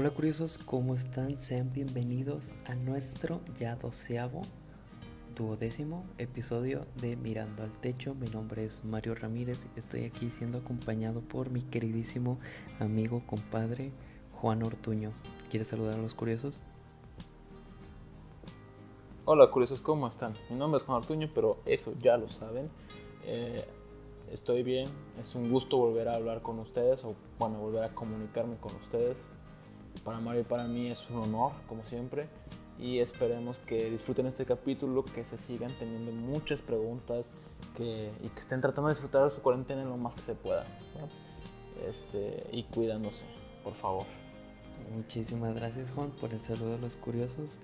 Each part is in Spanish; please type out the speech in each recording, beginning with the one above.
Hola curiosos, ¿cómo están? Sean bienvenidos a nuestro ya doceavo, duodécimo episodio de Mirando al Techo. Mi nombre es Mario Ramírez estoy aquí siendo acompañado por mi queridísimo amigo, compadre Juan Ortuño. ¿Quieres saludar a los curiosos? Hola curiosos, ¿cómo están? Mi nombre es Juan Ortuño, pero eso ya lo saben. Eh, estoy bien, es un gusto volver a hablar con ustedes o bueno, volver a comunicarme con ustedes. Para Mario y para mí es un honor, como siempre, y esperemos que disfruten este capítulo, que se sigan teniendo muchas preguntas que, y que estén tratando de disfrutar de su cuarentena lo más que se pueda. Este, y cuidándose, por favor. Muchísimas gracias Juan por el saludo a los curiosos.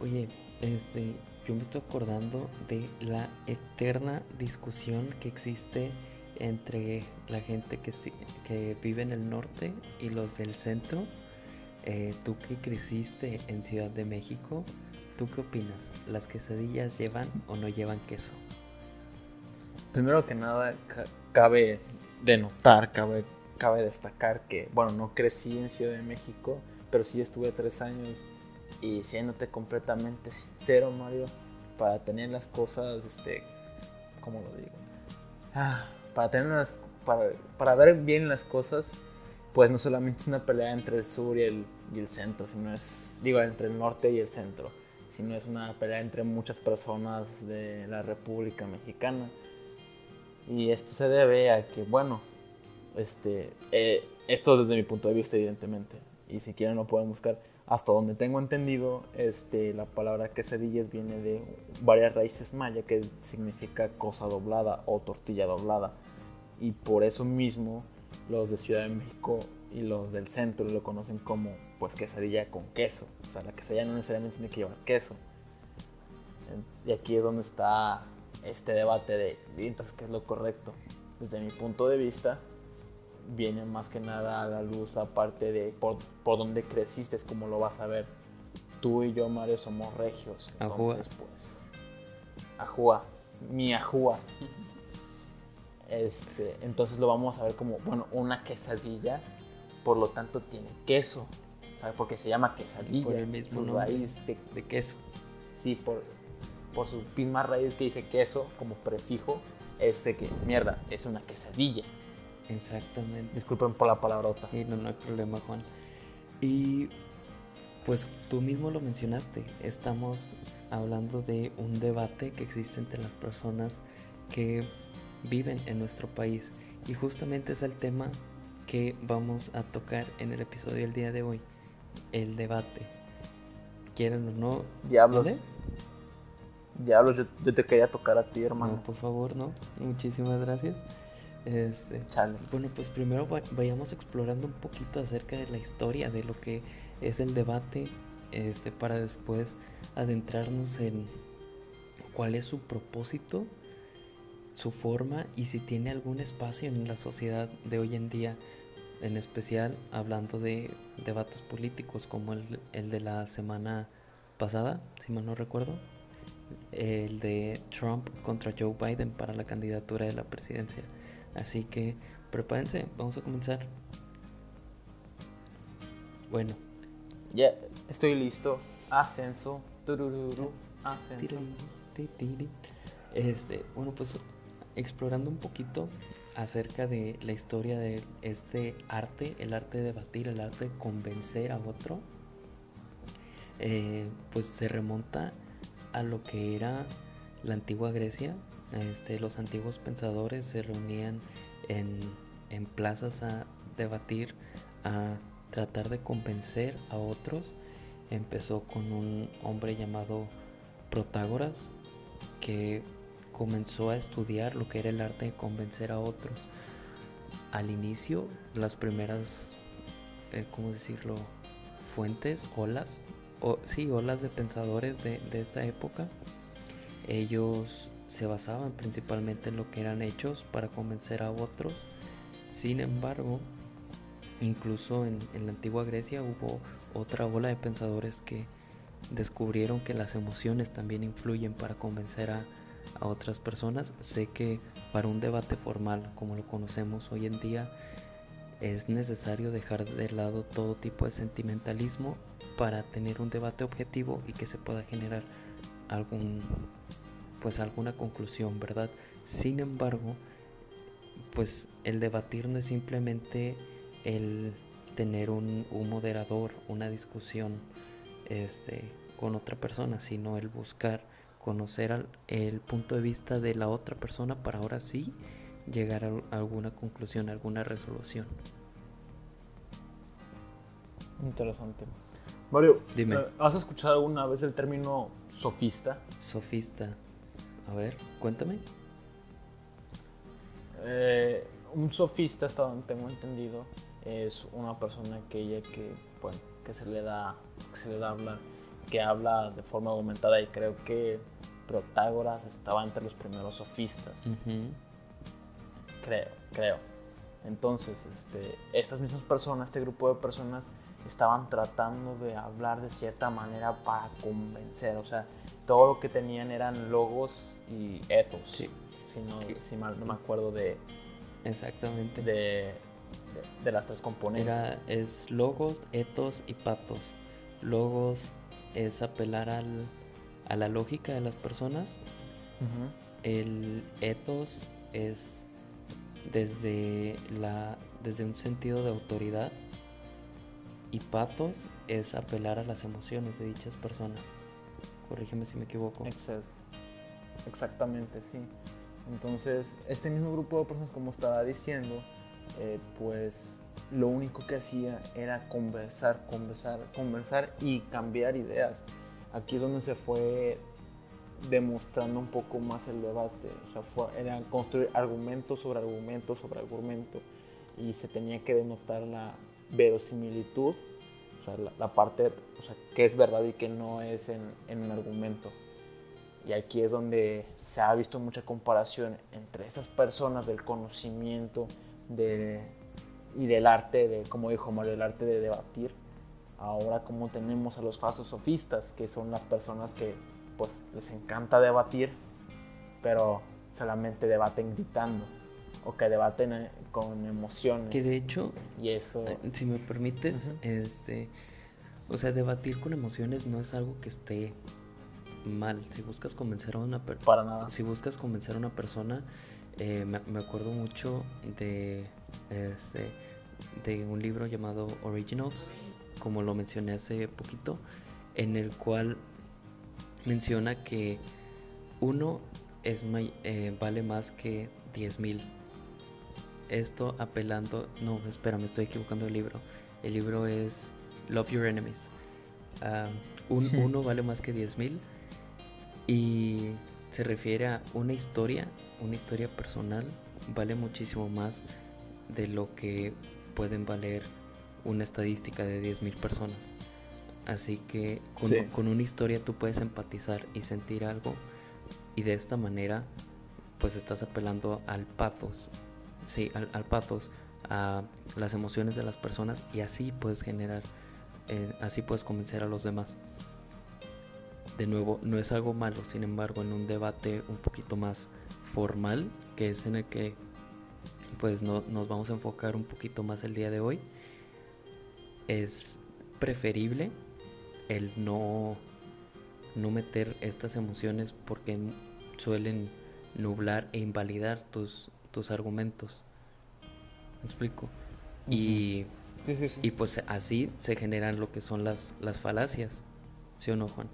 Oye, este, yo me estoy acordando de la eterna discusión que existe entre la gente que, que vive en el norte y los del centro. Eh, tú que creciste en Ciudad de México, ¿tú qué opinas? ¿Las quesadillas llevan o no llevan queso? Primero que nada, cabe denotar, cabe, cabe destacar que, bueno, no crecí en Ciudad de México, pero sí estuve tres años y siéndote completamente sincero, Mario, para tener las cosas, este, ¿cómo lo digo? Ah, para tener para, para, ver bien las cosas, pues no solamente es una pelea entre el sur y el, y el centro, sino es, digo, entre el norte y el centro, sino es una pelea entre muchas personas de la República Mexicana. Y esto se debe a que, bueno, este, eh, esto desde mi punto de vista, evidentemente, y si quieren lo pueden buscar hasta donde tengo entendido, este, la palabra quesadillas viene de varias raíces maya que significa cosa doblada o tortilla doblada. Y por eso mismo los de Ciudad de México y los del centro lo conocen como pues quesadilla con queso. O sea, la quesadilla no necesariamente tiene que llevar queso. Y aquí es donde está este debate de entonces qué es lo correcto. Desde mi punto de vista, viene más que nada a la luz, aparte de por, por dónde creciste, es como lo vas a ver. Tú y yo, Mario, somos regios. Entonces, pues. Ajúa, mi ajúa. Este, entonces lo vamos a ver como, bueno, una quesadilla, por lo tanto tiene queso. ¿Sabes? Porque se llama quesadilla. Por el mismo raíz de, de, queso. Sí, por, por su misma raíz que dice queso como prefijo, ese que, mierda, es una quesadilla. Exactamente. Disculpen por la palabrota. Y no, no hay problema, Juan. Y pues tú mismo lo mencionaste, estamos hablando de un debate que existe entre las personas que viven en nuestro país. Y justamente es el tema que vamos a tocar en el episodio del día de hoy. El debate. ¿Quieren o no? Diablos. Diablos, yo, yo, te quería tocar a ti, hermano. No, por favor, no. Muchísimas gracias. Este, Bueno, pues primero vayamos explorando un poquito acerca de la historia, de lo que es el debate, este, para después adentrarnos en cuál es su propósito, su forma y si tiene algún espacio en la sociedad de hoy en día, en especial hablando de debates políticos como el, el de la semana pasada, si mal no recuerdo, el de Trump contra Joe Biden para la candidatura de la presidencia. Así que prepárense, vamos a comenzar. Bueno. Ya, estoy listo. Ascenso. ascenso. Este, bueno, pues explorando un poquito acerca de la historia de este arte, el arte de debatir, el arte de convencer a otro, eh, pues se remonta a lo que era la antigua Grecia, este, los antiguos pensadores se reunían en, en plazas a debatir, a tratar de convencer a otros. Empezó con un hombre llamado Protágoras que comenzó a estudiar lo que era el arte de convencer a otros. Al inicio, las primeras, eh, ¿cómo decirlo? Fuentes, olas, o, sí, olas de pensadores de, de esta época. Ellos se basaban principalmente en lo que eran hechos para convencer a otros. Sin embargo, incluso en, la antigua Grecia hubo otra ola de pensadores que descubrieron que las emociones también influyen para convencer a, a otras personas. Sé que para un debate formal como lo conocemos hoy en día, es necesario dejar de lado todo tipo de sentimentalismo para tener un debate objetivo y que se pueda generar algún pues alguna conclusión, ¿verdad? Sin embargo, pues el debatir no es simplemente el tener un, moderador, una discusión este, con otra persona, sino el buscar conocer el punto de vista de la otra persona para ahora sí llegar a alguna conclusión, alguna resolución. Interesante. Mario, Dime. Eh, ¿has escuchado alguna vez el término sofista? Sofista. A ver, cuéntame. Eh, un sofista, hasta donde tengo entendido, es una persona que ella que, bueno, que se le da, que se le da hablar, que habla de forma aumentada y creo que Protágoras estaba entre los primeros sofistas. Creo, creo. Entonces, este, estas mismas personas, este grupo de personas, estaban tratando de hablar de cierta manera para convencer. O sea, todo lo que tenían eran logos y ethos. Sí. Si, no, si mal no me acuerdo de. Exactamente. De, de, las tres componentes. Era, es logos, ethos y patos. Logos es apelar al, a la lógica de las personas. El ethos es desde, la, desde un sentido de autoridad y pathos es apelar a las emociones de dichas personas. Corrígeme si me equivoco. Exactamente, sí. Entonces, este mismo grupo de personas, como estaba diciendo, eh, pues lo único que hacía era conversar, conversar, conversar y cambiar ideas. Aquí es donde se fue demostrando un poco más el debate. O sea, fue, era construir argumentos sobre argumentos sobre argumento y se tenía que denotar la verosimilitud, o sea, la, parte, o sea, que es verdad y que no es en, en, un argumento. Y aquí es donde se ha visto mucha comparación entre esas personas del conocimiento de, y del arte, de, como dijo Mario, el arte de debatir. Ahora como tenemos a los falsos sofistas, que son las personas que pues les encanta debatir, pero solamente debaten gritando o que debaten eh, con emociones. Que de hecho, y eso, eh, si me permites, este, o sea, debatir con emociones no es algo que esté mal. Si buscas convencer a una persona, para nada. Si buscas convencer a una persona, eh, me, me, acuerdo mucho de, este, de un libro llamado Originals, como lo mencioné hace poquito, en el cual menciona que uno es eh, vale más que 10 mil. Esto apelando, no, espera, me estoy equivocando el libro. El libro es Love Your Enemies. Ah, un, uno vale más que 10 mil y se refiere a una historia, una historia personal, vale muchísimo más de lo que pueden valer una estadística de 10 mil personas. Así que con, una historia tú puedes empatizar y sentir algo y de esta manera pues estás apelando al pathos, sí, al, al pathos, a las emociones de las personas y así puedes generar, eh, así puedes convencer a los demás. De nuevo, no es algo malo, sin embargo, en un debate un poquito más formal, que es en el que pues no, nos vamos a enfocar un poquito más el día de hoy, es preferible el no, no meter estas emociones porque suelen nublar e invalidar tus, tus argumentos. ¿Me explico? y, y pues así se generan lo que son las, las falacias. ¿Sí o no, Juan?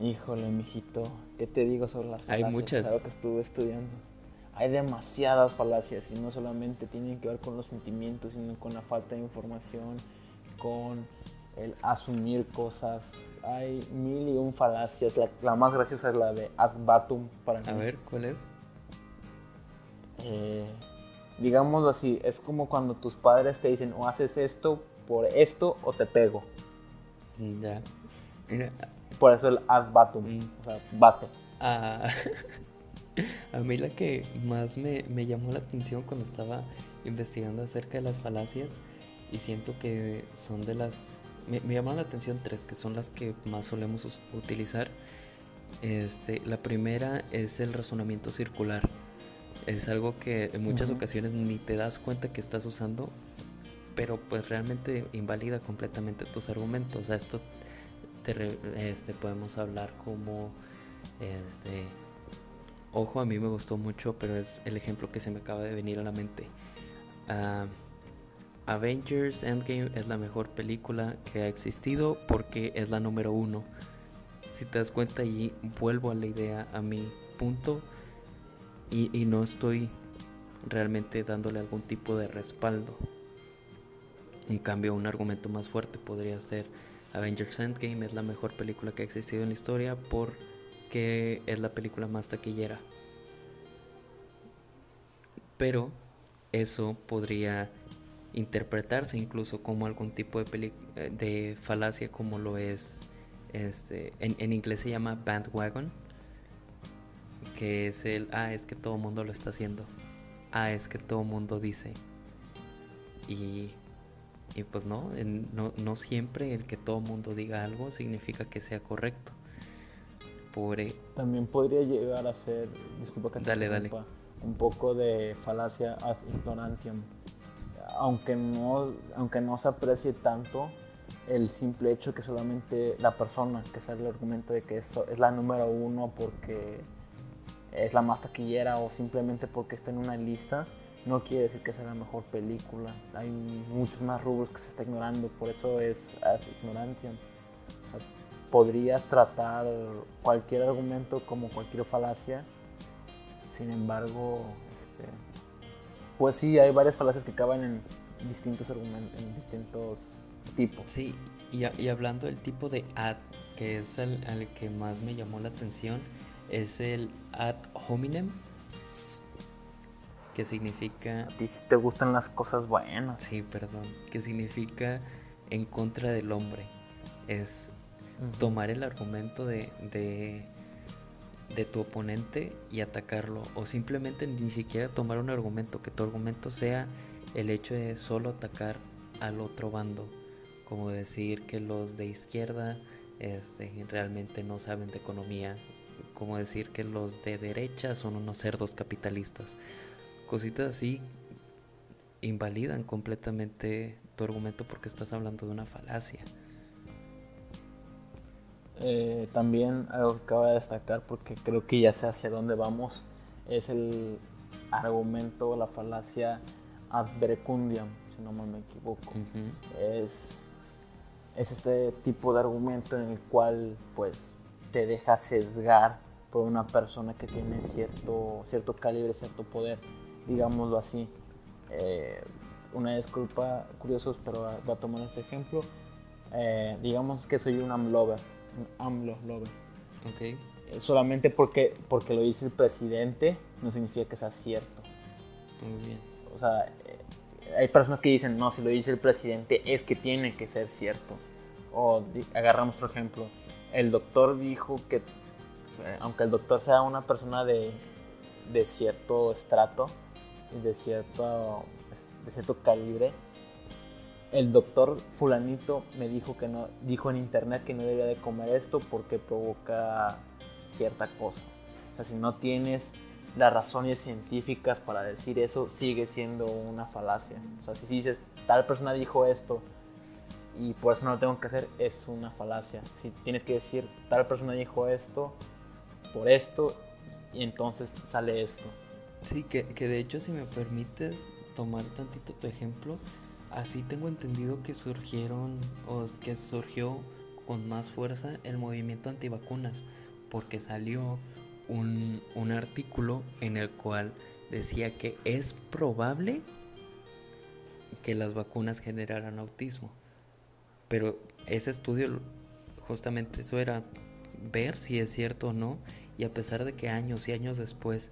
Híjole, mijito, ¿qué te digo sobre las falacias? Hay muchas. que estuve estudiando. Hay demasiadas falacias y no solamente tienen que ver con los sentimientos, sino con la falta de información, con el asumir cosas. Hay mil y un falacias. La, más graciosa es la de ad batum para mí. A ver, ¿cuál es? Eh, digámoslo así, es como cuando tus padres te dicen o haces esto por esto o te pego. Ya. Por eso el ad batum, mm. o sea, bato. Ah, a mí la que más me, me llamó la atención cuando estaba investigando acerca de las falacias y siento que son de las... Me, me llaman la atención tres, que son las que más solemos utilizar. Este, la primera es el razonamiento circular. Es algo que en muchas ocasiones ni te das cuenta que estás usando, pero pues realmente invalida completamente tus argumentos. O sea, esto te, este, podemos hablar como, este, ojo, a mí me gustó mucho, pero es el ejemplo que se me acaba de venir a la mente. Ah, Avengers Endgame es la mejor película que ha existido porque es la número uno. Si te das cuenta y vuelvo a la idea, a mi punto, y, y no estoy realmente dándole algún tipo de respaldo. En cambio, un argumento más fuerte podría ser Avengers Endgame es la mejor película que ha existido en la historia porque es la película más taquillera. Pero eso podría interpretarse incluso como algún tipo de, eh, de falacia como lo es, este, en, en, inglés se llama bandwagon, que es el, ah, es que todo mundo lo está haciendo, ah, es que todo mundo dice. Y, y pues no, no, no, siempre el que todo mundo diga algo significa que sea correcto. También podría llegar a ser, disculpa que te dale, dale. un poco de falacia ad ignorantium aunque no, aunque no se aprecie tanto el simple hecho que solamente la persona que sale el argumento de que eso es la número uno porque es la más taquillera o simplemente porque está en una lista, no quiere decir que sea la mejor película. Hay muchos más rubros que se está ignorando, por eso es ignorancia. Podrías tratar cualquier argumento como cualquier falacia, sin embargo, este, pues sí, hay varias falacias que acaban en distintos argumentos, en distintos tipos. Sí, y, y, hablando del tipo de ad, que es el, que más me llamó la atención, es el ad hominem, que significa... A ti te gustan las cosas buenas. Sí, perdón, que significa en contra del hombre. Es tomar el argumento de, de de tu oponente y atacarlo o simplemente ni siquiera tomar un argumento, que tu argumento sea el hecho de solo atacar al otro bando, como decir que los de izquierda este, realmente no saben de economía, como decir que los de derecha son unos cerdos capitalistas. Cositas así invalidan completamente tu argumento porque estás hablando de una falacia. Eh, también algo que acabo de destacar porque creo que ya sé hacia dónde vamos es el argumento, la falacia ad verecundiam, si no me equivoco. es, es este tipo de argumento en el cual pues te deja sesgar por una persona que tiene cierto, cierto calibre, cierto poder, digámoslo así. Eh, una disculpa, curiosos, pero voy a tomar este ejemplo. Eh, digamos que soy un amlover AMLO lover. Okay. Eh, solamente porque, porque lo dice el presidente no significa que sea cierto. Muy bien. O sea, eh, hay personas que dicen, no, si lo dice el presidente es que tiene que ser cierto. O agarramos otro ejemplo. El doctor dijo que, eh, aunque el doctor sea una persona de, de cierto estrato, de cierto, de cierto calibre, el doctor fulanito me dijo que no, dijo en internet que no debía de comer esto porque provoca cierta cosa. O sea, si no tienes las razones científicas para decir eso, sigue siendo una falacia. O sea, si dices, tal persona dijo esto y por eso no lo tengo que hacer, es una falacia. Si tienes que decir, tal persona dijo esto, por esto, y entonces sale esto. Sí, que, que de hecho, si me permites tomar tantito tu ejemplo, así tengo entendido que surgieron o que surgió con más fuerza el movimiento antivacunas porque salió un, un artículo en el cual decía que es probable que las vacunas generaran autismo. Pero ese estudio, justamente eso era ver si es cierto o no, y a pesar de que años y años después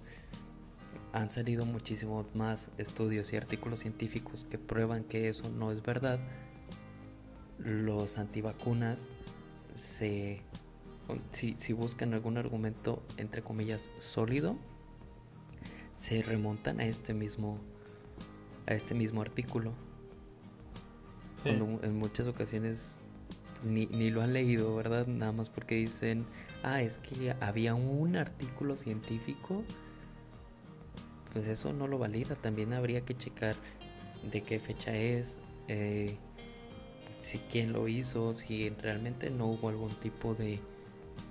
han salido muchísimos más estudios y artículos científicos que prueban que eso no es verdad. Los antivacunas se si, si, buscan algún argumento entre comillas sólido se remontan a este mismo a este mismo artículo. Cuando en muchas ocasiones ni, ni, lo han leído verdad nada más porque dicen ah es que había un artículo científico pues eso no lo valida. También habría que checar de qué fecha es, eh, si quién lo hizo, si realmente no hubo algún tipo de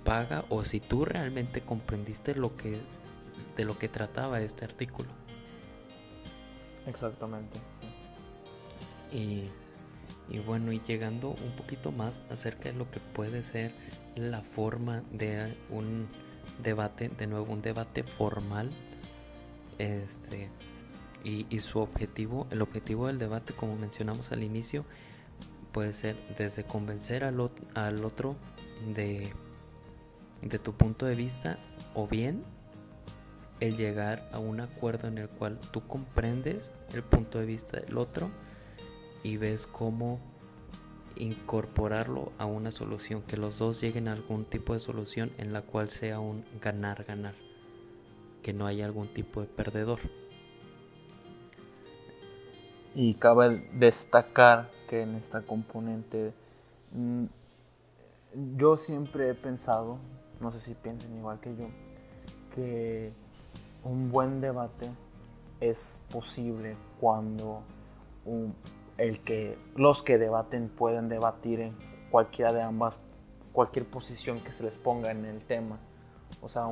paga o si tú realmente comprendiste lo que de lo que trataba este artículo. Exactamente. Y, y bueno, y llegando un poquito más acerca de lo que puede ser la forma de un debate, de nuevo un debate formal, este, y, su objetivo, el objetivo del debate, como mencionamos al inicio, puede ser desde convencer al, al otro de, de tu punto de vista o bien el llegar a un acuerdo en el cual tú comprendes el punto de vista del otro y ves cómo incorporarlo a una solución, que los dos lleguen a algún tipo de solución en la cual sea un ganar-ganar, que no haya algún tipo de perdedor. Y cabe destacar que en esta componente mm, yo siempre he pensado, no sé si piensen igual que yo, que un buen debate es posible cuando el que los que debaten pueden debatir en cualquiera de ambas cualquier posición que se les ponga en el tema o sea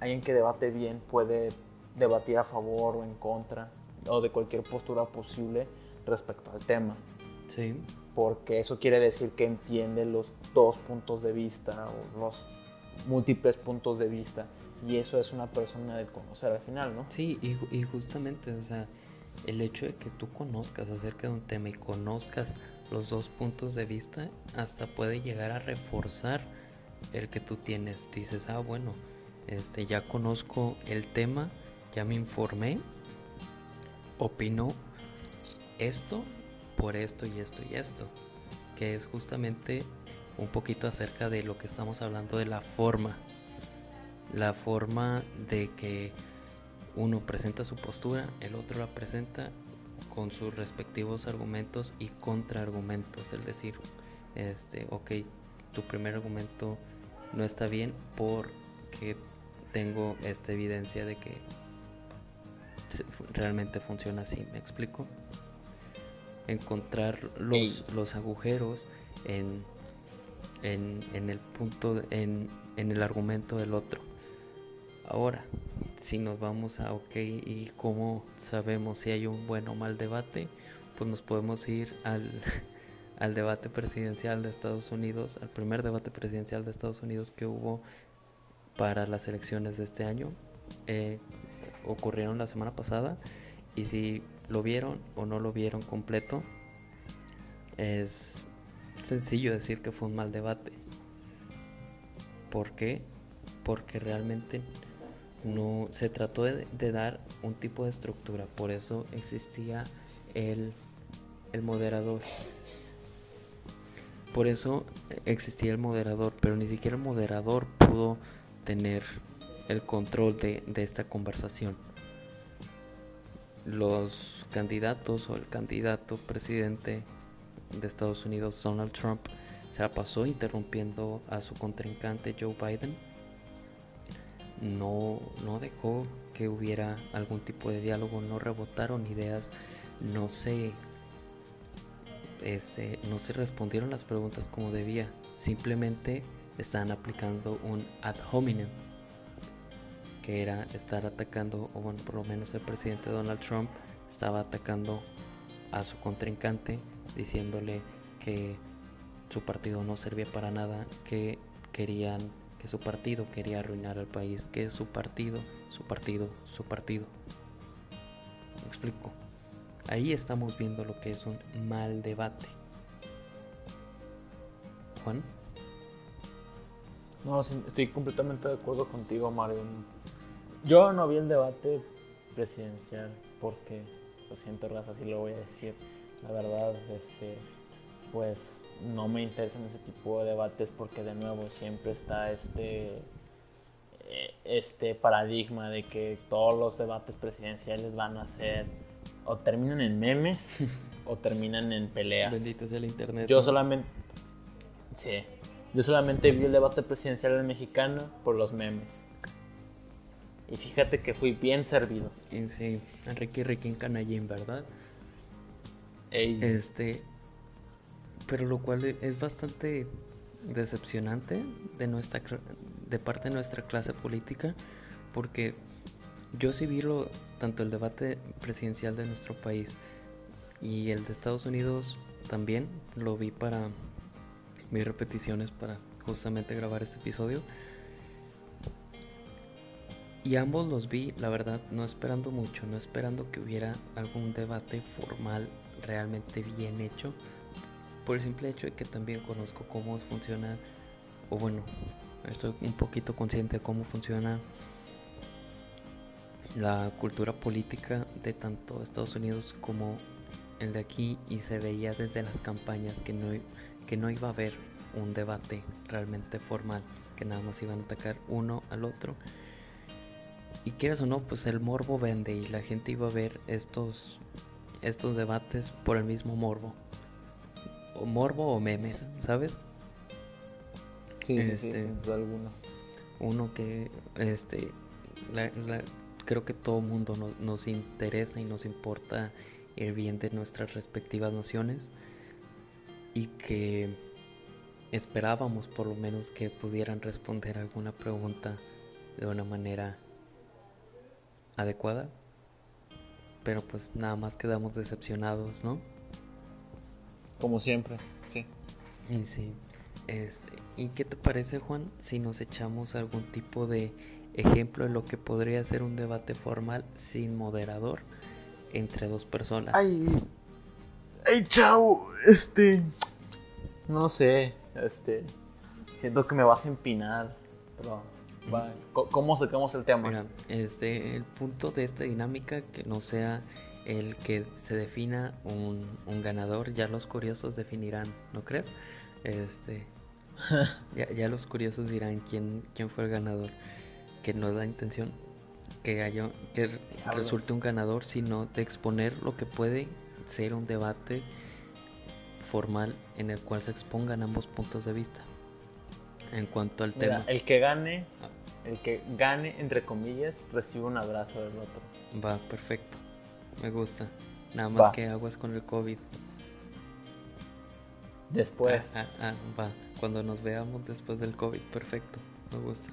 alguien que debate bien puede debatir a favor o en contra o de cualquier postura posible respecto al tema sí porque eso quiere decir que entiende los dos puntos de vista o los múltiples puntos de vista y eso es una persona de conocer al final, ¿no? Sí, y, y, justamente, o sea, el hecho de que tú conozcas acerca de un tema y conozcas los dos puntos de vista, hasta puede llegar a reforzar el que tú tienes. Dices, ah, bueno, este, ya conozco el tema, ya me informé, opino esto por esto y esto y esto, que es justamente un poquito acerca de lo que estamos hablando de la forma la forma de que uno presenta su postura, el otro la presenta con sus respectivos argumentos y contraargumentos, es decir, este, ok, tu primer argumento no está bien porque tengo esta evidencia de que realmente funciona así, ¿me explico? Encontrar los, los agujeros en, en, en, el punto, en, en el argumento del otro. Ahora, si nos vamos a, ok, ¿y cómo sabemos si hay un buen o mal debate? Pues nos podemos ir al, al debate presidencial de Estados Unidos, al primer debate presidencial de Estados Unidos que hubo para las elecciones de este año. Eh, ocurrieron la semana pasada y si lo vieron o no lo vieron completo, es sencillo decir que fue un mal debate. ¿Por qué? Porque realmente no se trató de, dar un tipo de estructura, por eso existía el, el moderador. Por eso existía el moderador, pero ni siquiera el moderador pudo tener el control de, de esta conversación. Los candidatos o el candidato presidente de Estados Unidos, Donald Trump, se la pasó interrumpiendo a su contrincante Joe Biden no, no dejó que hubiera algún tipo de diálogo, no rebotaron ideas, no se, no se respondieron las preguntas como debía, simplemente estaban aplicando un ad hominem, que era estar atacando, o bueno, por lo menos el presidente Donald Trump estaba atacando a su contrincante, diciéndole que su partido no servía para nada, que querían su partido quería arruinar al país, que su partido, su partido, su partido. ¿Me explico? Ahí estamos viendo lo que es un mal debate. Juan. No, estoy completamente de acuerdo contigo, Mario. Yo no vi el debate presidencial porque, lo siento, Raza, así lo voy a decir. La verdad, este, pues no me interesan ese tipo de debates porque de nuevo siempre está este eh, este paradigma de que todos los debates presidenciales van a ser o terminan en memes o terminan en peleas. Bendito sea el internet. Yo solamente sí, yo solamente vi el debate presidencial mexicano por los memes. Y fíjate que fui bien servido. Sí, Enrique Riquín Canallín, ¿verdad? Este. Pero lo cual es bastante decepcionante de nuestra de parte de nuestra clase política porque yo sí vi lo, tanto el debate presidencial de nuestro país y el de Estados Unidos también lo vi para mis repeticiones para justamente grabar este episodio. Y ambos los vi la verdad no esperando mucho no esperando que hubiera algún debate formal realmente bien hecho por el simple hecho de que también conozco cómo funciona, o bueno, estoy un poquito consciente de cómo funciona la cultura política de tanto Estados Unidos como el de aquí y se veía desde las campañas que no, que no iba a haber un debate realmente formal, que nada más iban a atacar uno al otro. Y quieras o no, pues el morbo vende y la gente iba a ver estos, estos debates por el mismo morbo o morbo o memes, ¿sabes? Sí, sí, sí, este, sin alguna. Uno que, este, creo que todo mundo nos interesa y nos importa el bien de nuestras respectivas naciones y que esperábamos por lo menos que pudieran responder alguna pregunta de una manera adecuada, pero pues nada más quedamos decepcionados, ¿no? Como siempre, sí. Y sí. Este, ¿Y qué te parece, Juan, si nos echamos algún tipo de ejemplo de lo que podría ser un debate formal sin moderador entre dos personas? Ay, ay, chao, este, no sé, este, siento que me vas a empinar, pero, va, ¿cómo sacamos el tema? Mira, este, el punto de esta dinámica que no sea el que se defina un, ganador, ya los curiosos definirán, ¿no crees? Este, ya, los curiosos dirán quién, quién fue el ganador, que no da intención que haya que resulte un ganador, sino de exponer lo que puede ser un debate formal en el cual se expongan ambos puntos de vista. En cuanto al tema, el que gane, ah. el que gane entre comillas, recibe un abrazo del otro. Va, perfecto. Me gusta. Nada más que aguas con el COVID. Después. Ah, ah, ah, va. Cuando nos veamos después del COVID, perfecto. Me gusta.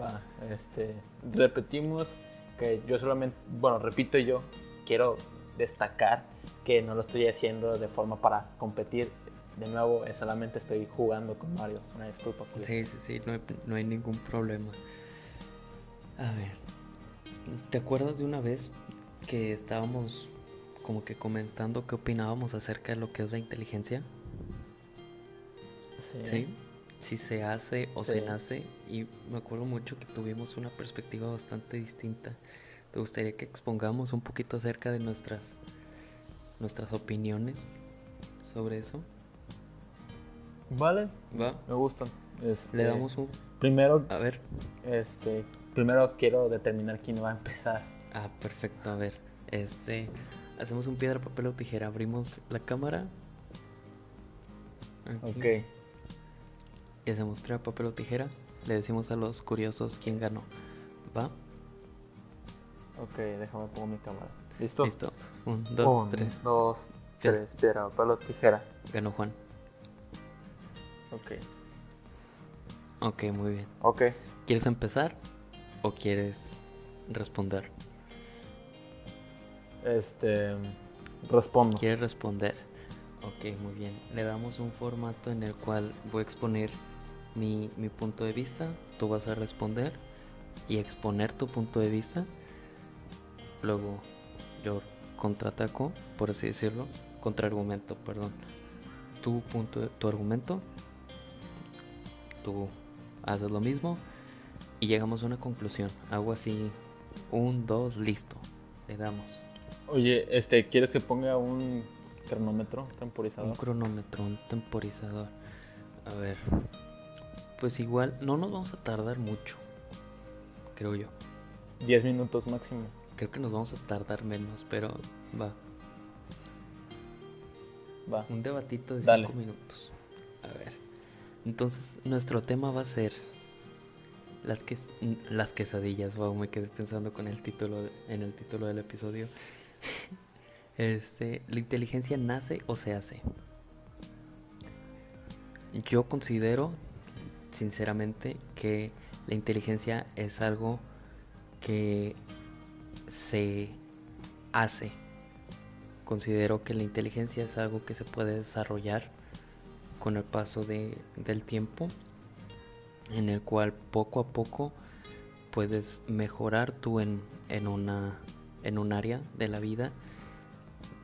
Va, este. Repetimos que yo solamente. Bueno, repito yo. Quiero destacar que no lo estoy haciendo de forma para competir. De nuevo, solamente estoy jugando con Mario. Una disculpa. Sí, sí, sí, no hay, no hay ningún problema. A ver, ¿Te acuerdas de una vez que estábamos como que comentando qué opinábamos acerca de lo que es la inteligencia? Sí. Si se hace o se nace. Y me acuerdo mucho que tuvimos una perspectiva bastante distinta. ¿Te gustaría que expongamos un poquito acerca de nuestras, nuestras opiniones sobre eso? Vale. Va. Me gustan. Le este, damos un... Primero... A ver. Este, primero quiero determinar quién va a empezar. Ah, perfecto. A ver, este, hacemos un piedra, papel o tijera. Abrimos la cámara. Ok. Y hacemos piedra, papel o tijera. Le decimos a los curiosos quién ganó. ¿Va? Ok, déjame poner mi cámara. ¿Listo? Listo. Un, dos, tres. Dos, tres. Piedra, papel o tijera. Ganó Juan. Ok. Ok, muy bien. Ok. ¿Quieres empezar? o quieres responder? Este, respondo. ¿Quieres responder? Ok, muy bien. Le damos un formato en el cual voy a exponer mi, mi punto de vista, tú vas a responder y exponer tu punto de vista. Luego yo contraataco, por así decirlo, contraargumento, perdón. Tu punto, tu argumento, tú haces lo mismo y llegamos a una conclusión. Hago así, un, dos, listo. Le damos. Oye, este, ¿quieres que ponga un cronómetro, temporizador? Un cronómetro, un temporizador. A ver. Pues igual, no nos vamos a tardar mucho. Creo yo. Diez minutos máximo. Creo que nos vamos a tardar menos, pero va. Va. Un debatito de cinco minutos. A ver. Entonces, nuestro tema va a ser Las, que, las quesadillas, wow, me quedé pensando con el título en el título del episodio. Este, ¿la inteligencia nace o se hace? Yo considero sinceramente que la inteligencia es algo que se hace. Considero que la inteligencia es algo que se puede desarrollar con el paso de, del tiempo, en el cual poco a poco puedes mejorar tú en, en, una, en un área de la vida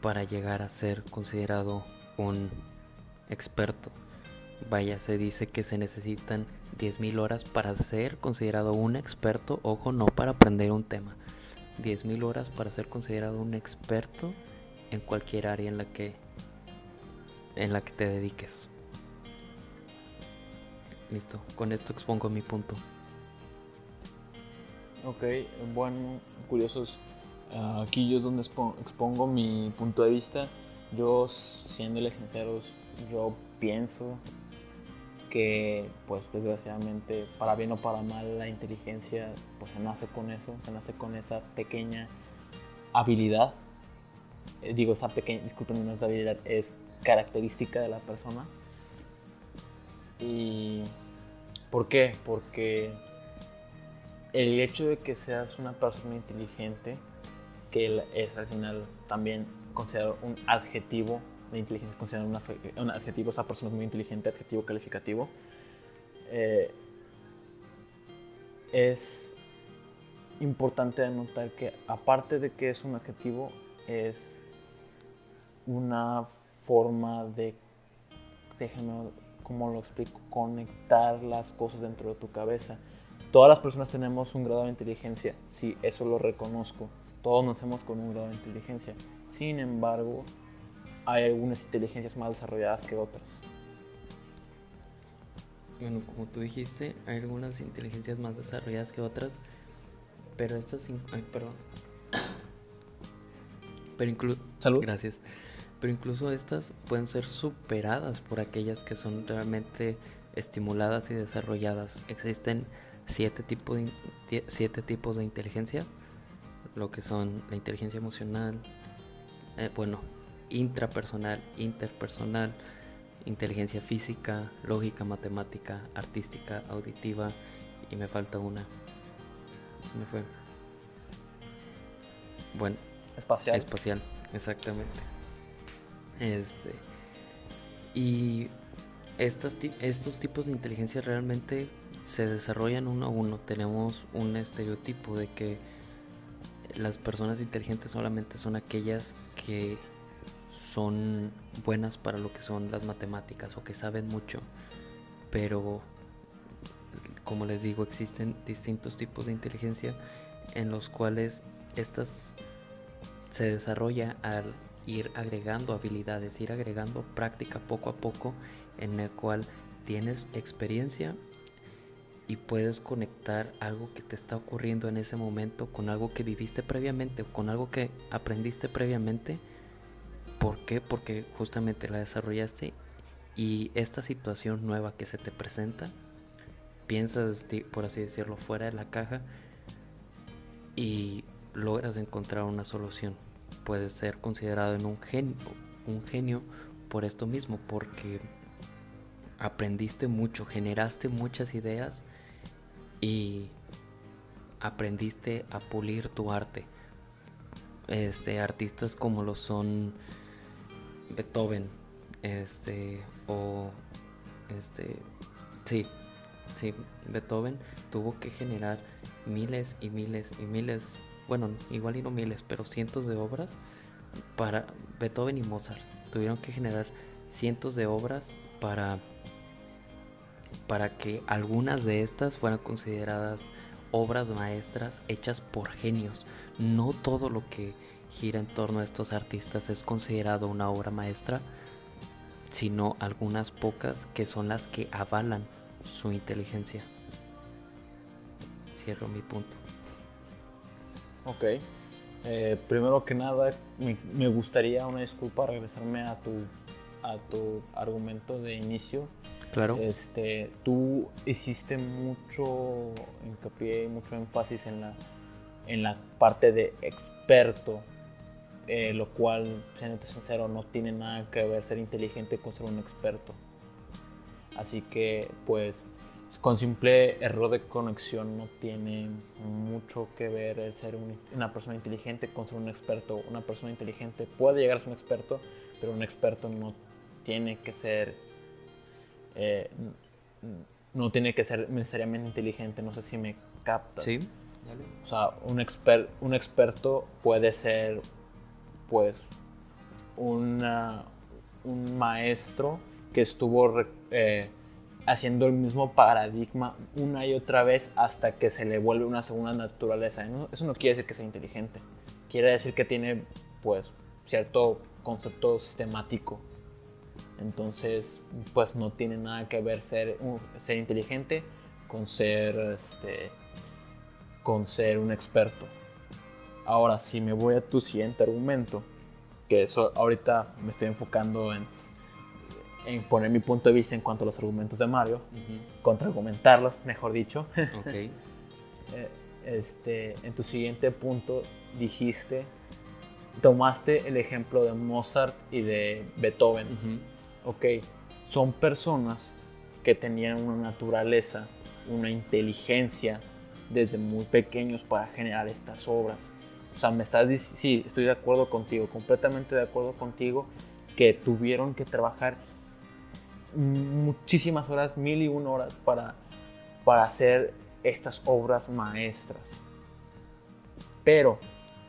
para llegar a ser considerado un experto. Vaya, se dice que se necesitan 10.000 horas para ser considerado un experto, ojo, no para aprender un tema. 10.000 horas para ser considerado un experto en cualquier área en la que en la que te dediques. Listo, con esto expongo mi punto. Ok, bueno, curiosos. aquí yo es donde expongo mi punto de vista. Yo, siéndoles sinceros, yo pienso que pues desgraciadamente para bien o para mal la inteligencia pues se nace con eso, se nace con esa pequeña habilidad. Eh, digo, esa pequeña, disculpen, no habilidad, es característica de la persona. ¿Y por qué? Porque el hecho de que seas una persona inteligente, que es al final también considerado un adjetivo inteligencia es considerado un adjetivo, esa persona es muy inteligente, adjetivo calificativo. Eh, es importante anotar que aparte de que es un adjetivo, es una forma de, déjenme, ¿cómo lo explico? Conectar las cosas dentro de tu cabeza. Todas las personas tenemos un grado de inteligencia, sí, eso lo reconozco. Todos nacemos con un grado de inteligencia. Sin embargo, hay algunas inteligencias más desarrolladas que otras. Bueno, como tú dijiste, hay algunas inteligencias más desarrolladas que otras, pero estas... Ay, perdón. Pero incluso... Salud. Gracias. Pero incluso estas pueden ser superadas por aquellas que son realmente estimuladas y desarrolladas. Existen siete, tipos de, siete tipos de inteligencia, lo que son la inteligencia emocional, eh, bueno, intrapersonal, interpersonal, inteligencia física, lógica, matemática, artística, auditiva y me falta una. Se me fue. Bueno. Espacial. Espacial, exactamente. Este, y estas, estos tipos de inteligencia realmente se desarrollan uno a uno. Tenemos un estereotipo de que las personas inteligentes solamente son aquellas que son buenas para lo que son las matemáticas o que saben mucho, pero como les digo, existen distintos tipos de inteligencia en los cuales estas se desarrolla al ir agregando habilidades, ir agregando práctica poco a poco en el cual tienes experiencia y puedes conectar algo que te está ocurriendo en ese momento con algo que viviste previamente o con algo que aprendiste previamente ¿Por qué? Porque justamente la desarrollaste y esta situación nueva que se te presenta, piensas, por así decirlo, fuera de la caja y logras encontrar una solución. Puedes ser considerado un genio, un genio por esto mismo, porque aprendiste mucho, generaste muchas ideas y aprendiste a pulir tu arte. Este, artistas como lo son Beethoven, este, o, este, sí, sí, Beethoven tuvo que generar miles y miles y miles, bueno, igual y no miles, pero cientos de obras para Beethoven y Mozart. Tuvieron que generar cientos de obras para para que algunas de estas fueran consideradas obras maestras hechas por genios. No todo lo que gira en torno a estos artistas es considerado una obra maestra, sino algunas pocas que son las que avalan su inteligencia. Cierro mi punto. Ok. Eh, primero que nada, me, gustaría una disculpa regresarme a tu, a tu argumento de inicio. Claro. Este, tú hiciste mucho hincapié y mucho énfasis en la, en la parte de experto, eh, lo cual, siendo sincero, no tiene nada que ver ser inteligente con ser un experto. Así que, pues, con simple error de conexión no tiene mucho que ver el ser una persona inteligente con ser un experto. Una persona inteligente puede llegar a ser un experto, pero un experto no tiene que ser eh, no tiene que ser necesariamente inteligente. No sé si me captas. Sí. O sea, un, exper un experto puede ser, pues, un maestro que estuvo eh, haciendo el mismo paradigma una y otra vez hasta que se le vuelve una segunda naturaleza. Eso no quiere decir que sea inteligente. Quiere decir que tiene, pues, cierto concepto sistemático. Entonces, pues no tiene nada que ver ser, ser inteligente con ser, este, con ser un experto. Ahora, si me voy a tu siguiente argumento, que eso ahorita me estoy enfocando en, en poner mi punto de vista en cuanto a los argumentos de Mario, contraargumentarlos, mejor dicho. Okay. Eh, este, en tu siguiente punto dijiste, tomaste el ejemplo de Mozart y de Beethoven. Ok, son personas que tenían una naturaleza, una inteligencia desde muy pequeños para generar estas obras. O sea, me estás diciendo, sí, estoy de acuerdo contigo, completamente de acuerdo contigo, que tuvieron que trabajar muchísimas horas, mil y una horas para, para hacer estas obras maestras. Pero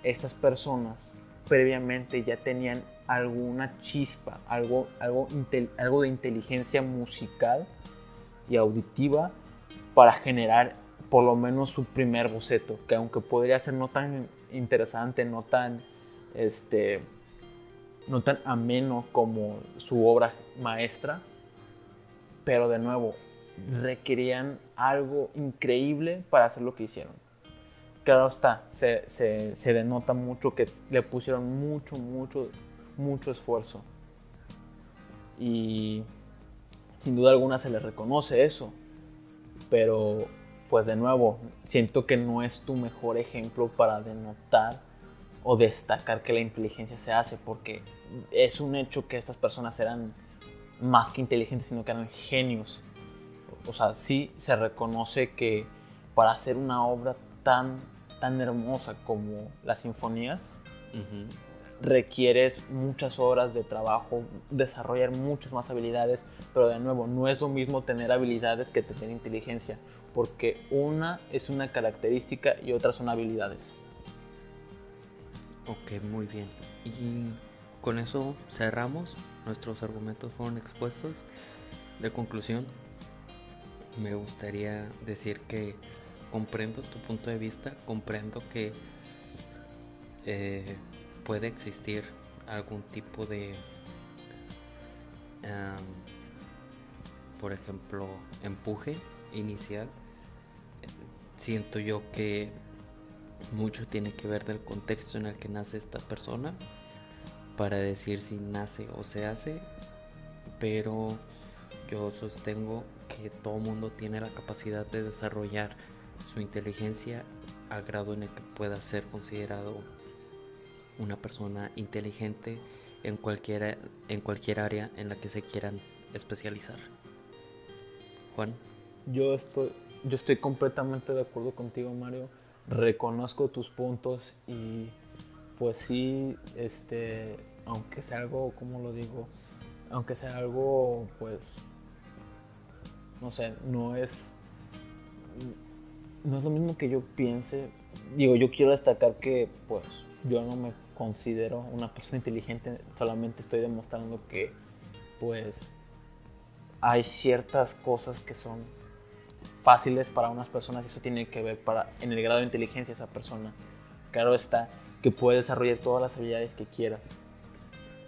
estas personas previamente ya tenían alguna chispa, algo, algo, algo de inteligencia musical y auditiva para generar por lo menos su primer boceto, que aunque podría ser no tan interesante, no tan, este, no tan ameno como su obra maestra, pero de nuevo, requerían algo increíble para hacer lo que hicieron. Claro está, se, se, se denota mucho que le pusieron mucho, mucho mucho esfuerzo. Y sin duda alguna se le reconoce eso. Pero, pues de nuevo, siento que no es tu mejor ejemplo para denotar o destacar que la inteligencia se hace, porque es un hecho que estas personas eran más que inteligentes, sino que eran genios. O sea, sí se reconoce que para hacer una obra tan, tan hermosa como las sinfonías, requieres muchas horas de trabajo, desarrollar muchas más habilidades, pero de nuevo, no es lo mismo tener habilidades que tener inteligencia, porque una es una característica y otra son habilidades. Ok, muy bien. Y con eso cerramos. Nuestros argumentos fueron expuestos. De conclusión, me gustaría decir que comprendo tu punto de vista, comprendo que eh, puede existir algún tipo de, por ejemplo, empuje inicial. Siento yo que mucho tiene que ver del contexto en el que nace esta persona para decir si nace o se hace, pero yo sostengo que todo mundo tiene la capacidad de desarrollar su inteligencia a grado en el que pueda ser considerado una persona inteligente en cualquier, en cualquier área en la que se quieran especializar. Juan. Yo estoy, yo estoy completamente de acuerdo contigo, Mario. Reconozco tus puntos y pues sí, este, aunque sea algo, como lo digo? Aunque sea algo, pues, no sé, no es, no es lo mismo que yo piense. Digo, yo quiero destacar que, pues, yo no me considero una persona inteligente, solamente estoy demostrando que pues hay ciertas cosas que son fáciles para unas personas y eso tiene que ver para en el grado de inteligencia de esa persona. Claro está que puedes desarrollar todas las habilidades que quieras,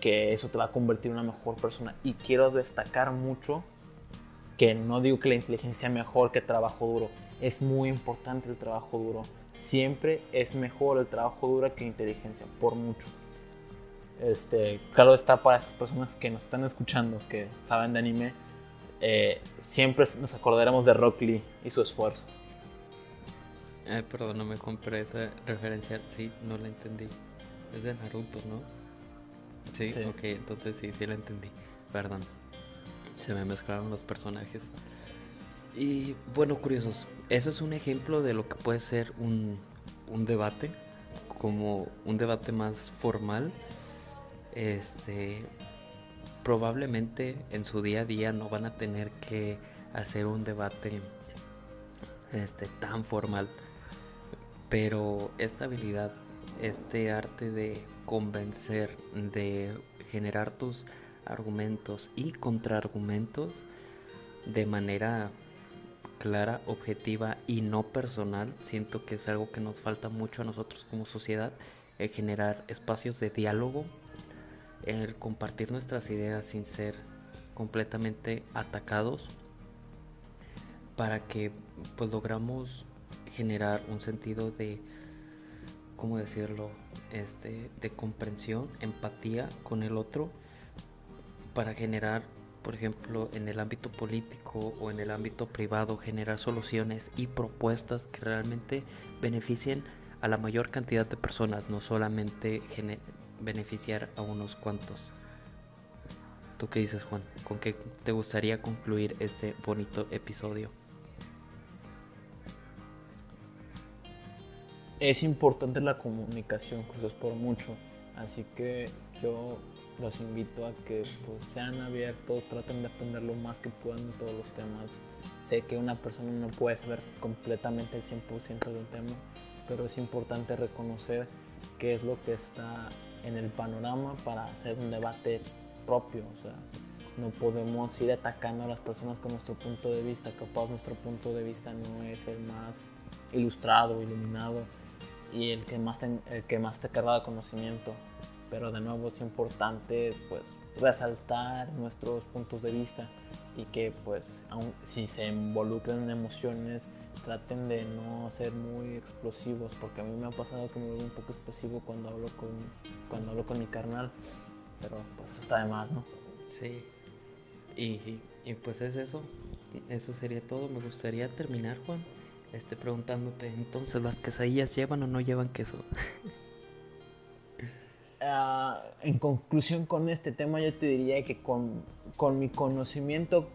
que eso te va a convertir en una mejor persona. Y quiero destacar mucho que no digo que la inteligencia sea mejor que trabajo duro, es muy importante el trabajo duro, siempre es mejor el trabajo duro que inteligencia, por mucho. Este, claro está para esas personas que nos están escuchando, que saben de anime, eh, siempre nos acordaremos de Rock Lee y su esfuerzo. Ay, perdón, no me compré esa referencia. Sí, no la entendí. Es de Naruto, ¿no? Sí, Sí. ok, entonces sí, sí la entendí. Perdón. Se me mezclaron los personajes. Y bueno, curiosos. Eso es un ejemplo de lo que puede ser un, un debate. Como un debate más formal. Este. Probablemente en su día a día no van a tener que hacer un debate este tan formal pero esta habilidad este arte de convencer de generar tus argumentos y contraargumentos de manera clara, objetiva y no personal, siento que es algo que nos falta mucho a nosotros como sociedad, el generar espacios de diálogo, el compartir nuestras ideas sin ser completamente atacados para que pues logramos generar un sentido de cómo decirlo este de comprensión empatía con el otro para generar por ejemplo en el ámbito político o en el ámbito privado generar soluciones y propuestas que realmente beneficien a la mayor cantidad de personas no solamente beneficiar a unos cuantos ¿Tú qué dices, Juan? ¿Con qué te gustaría concluir este bonito episodio? Es importante la comunicación, cosas por mucho. Así que yo los invito a que pues, sean abiertos, traten de aprender lo más que puedan de todos los temas. Sé que una persona no puede saber completamente el 100% del tema, pero es importante reconocer qué es lo que está en el panorama para hacer un debate propio. O sea, no podemos ir atacando a las personas con nuestro punto de vista. Capaz nuestro punto de vista no es el más ilustrado, iluminado y el que más te, el que más te carga de conocimiento. Pero de nuevo es importante pues resaltar nuestros puntos de vista y que pues aun si se involucran en emociones traten de no ser muy explosivos porque a mí me ha pasado que me vuelvo un poco explosivo cuando hablo con cuando hablo con mi carnal pero pues eso está de más no Sí. Y, y- pues es eso. Eso sería todo. Me gustaría terminar, Juan, este, preguntándote, entonces, ¿las quesadillas llevan o no llevan queso? Ah, en conclusión con este tema yo te diría que con, con mi conocimiento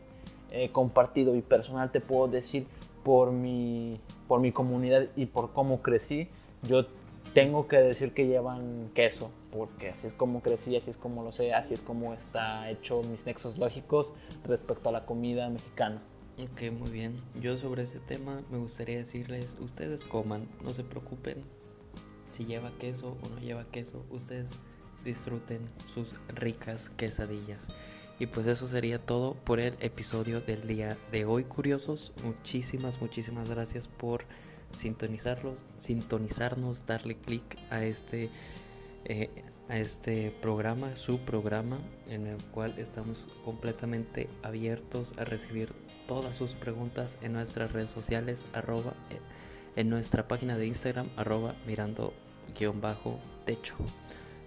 eh, compartido y personal te puedo decir por mi, por mi comunidad y por cómo crecí, yo tengo que decir que llevan queso, porque así es como crecí, así es como lo sé, así es como está hecho mis nexos lógicos respecto a la comida mexicana. Ok, muy bien. Yo sobre ese tema me gustaría decirles, ustedes coman, no se preocupen si lleva queso o no lleva queso, ustedes disfruten sus ricas quesadillas. Y pues eso sería todo por el episodio del día de hoy, curiosos. Muchísimas, muchísimas gracias por sintonizarlos, sintonizarnos, darle clic a este eh, a este programa, su programa, en el cual estamos completamente abiertos a recibir todas sus preguntas en nuestras redes sociales, eh, en nuestra página de Instagram, arroba mirando guion bajo techo.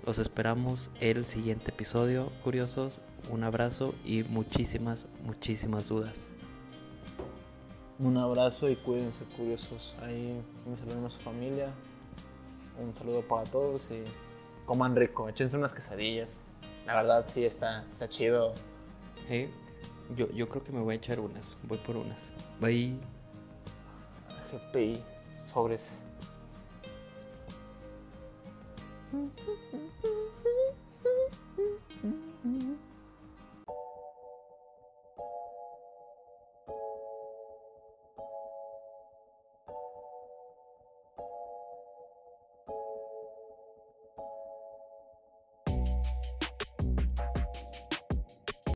Los esperamos el siguiente episodio, curiosos. Un abrazo y muchísimas, muchísimas dudas. Un abrazo y cuídense curiosos. Ahí un saludo a su familia. Un saludo para todos y coman rico. Échense unas quesadillas. La verdad sí está, está chido. Eh, Yo, yo creo que me voy a echar unas. Voy por unas. Bye. GPI, sobres.